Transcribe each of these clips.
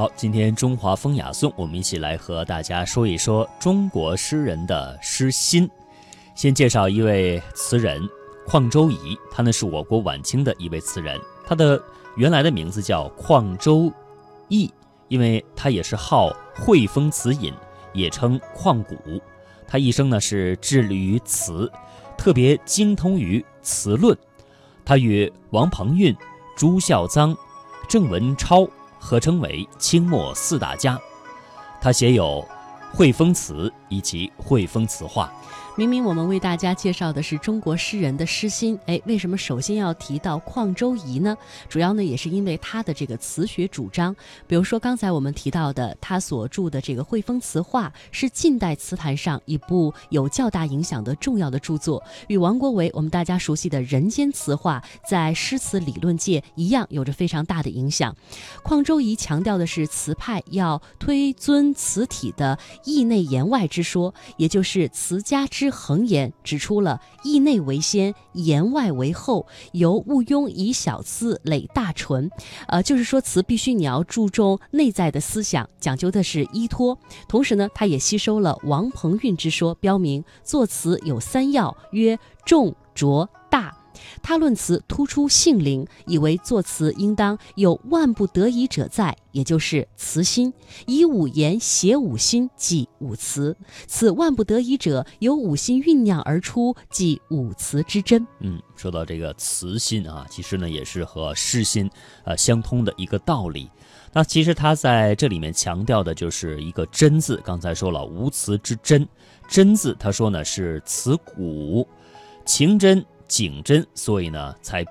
好，今天中华风雅颂，我们一起来和大家说一说中国诗人的诗心。先介绍一位词人邝周颐，他呢是我国晚清的一位词人，他的原来的名字叫邝周易，因为他也是号汇风词隐，也称邝古。他一生呢是致力于词，特别精通于词论。他与王鹏运、朱孝臧、郑文超。合称为清末四大家，他写有汇风词以及汇风词话。明明我们为大家介绍的是中国诗人的诗心，哎，为什么首先要提到邝周颐呢？主要呢也是因为他的这个词学主张。比如说刚才我们提到的，他所著的这个《汇风词话》是近代词坛上一部有较大影响的重要的著作，与王国维我们大家熟悉的人间词话在诗词理论界一样，有着非常大的影响。邝周颐强调的是词派要推尊词体的意内言外之说，也就是词家之。恒言指出了意内为先，言外为后，由毋庸以小字累大纯。呃，就是说词必须你要注重内在的思想，讲究的是依托。同时呢，他也吸收了王鹏运之说，标明作词有三要，曰重浊。他论词突出性灵，以为作词应当有万不得已者在，也就是词心，以五言写五心，即五词。此万不得已者，由五心酝酿而出，即五词之真。嗯，说到这个词心啊，其实呢也是和诗心呃相通的一个道理。那其实他在这里面强调的就是一个真字。刚才说了无词之真，真字他说呢是词骨，情真。景真，所以呢才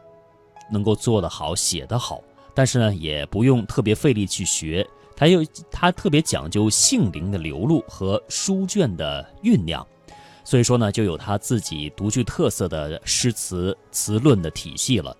能够做得好，写得好。但是呢，也不用特别费力去学。他又他特别讲究性灵的流露和书卷的酝酿，所以说呢，就有他自己独具特色的诗词词论的体系了。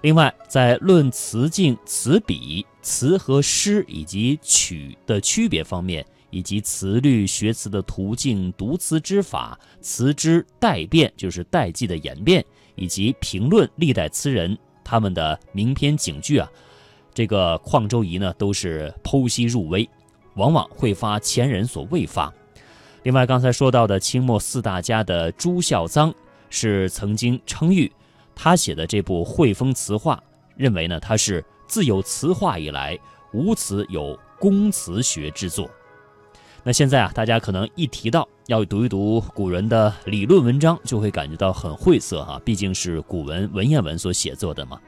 另外，在论词境、词笔、词和诗以及曲的区别方面。以及词律学词的途径、读词之法、词之代变，就是代际的演变，以及评论历代词人他们的名篇警句啊，这个况周颐呢都是剖析入微，往往会发前人所未发。另外，刚才说到的清末四大家的朱孝臧是曾经称誉他写的这部《汇风词话》，认为呢他是自有词话以来无词有公词学之作。那现在啊，大家可能一提到要读一读古人的理论文章，就会感觉到很晦涩哈，毕竟是古文文言文所写作的嘛。